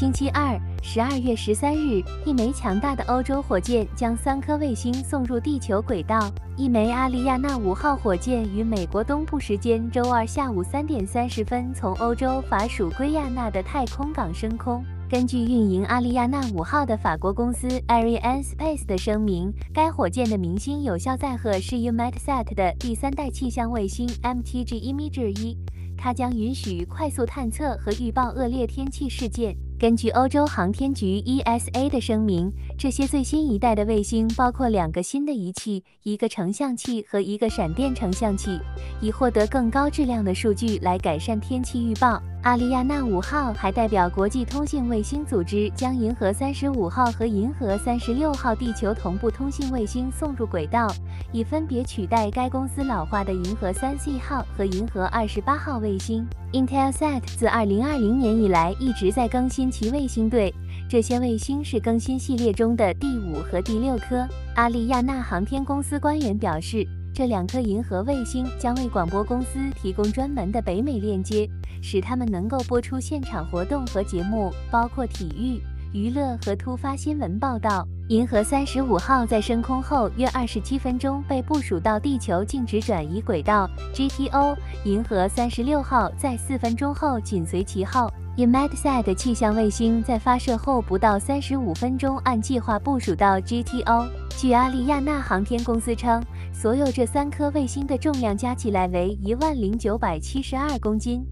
星期二，十二月十三日，一枚强大的欧洲火箭将三颗卫星送入地球轨道。一枚阿里亚纳五号火箭于美国东部时间周二下午三点三十分从欧洲法属圭亚那的太空港升空。根据运营阿里亚纳五号的法国公司 Arianespace 的声明，该火箭的明星有效载荷是 EUMETSAT 的第三代气象卫星 MTG Imager 一，它将允许快速探测和预报恶劣天气事件。根据欧洲航天局 ESA 的声明，这些最新一代的卫星包括两个新的仪器、一个成像器和一个闪电成像器，以获得更高质量的数据来改善天气预报。阿里亚纳五号还代表国际通信卫星组织，将银河三十五号和银河三十六号地球同步通信卫星送入轨道，以分别取代该公司老化的银河三 C 号和银河二十八号卫星。Intelsat 自二零二零年以来一直在更新其卫星队，这些卫星是更新系列中的第五和第六颗。阿里亚纳航天公司官员表示。这两颗银河卫星将为广播公司提供专门的北美链接，使他们能够播出现场活动和节目，包括体育、娱乐和突发新闻报道。银河三十五号在升空后约二十七分钟被部署到地球静止转移轨道 （GTO）。银河三十六号在四分钟后紧随其后。EUMETSAT 气象卫星在发射后不到三十五分钟按计划部署到 GTO。据阿利亚纳航天公司称，所有这三颗卫星的重量加起来为一万零九百七十二公斤。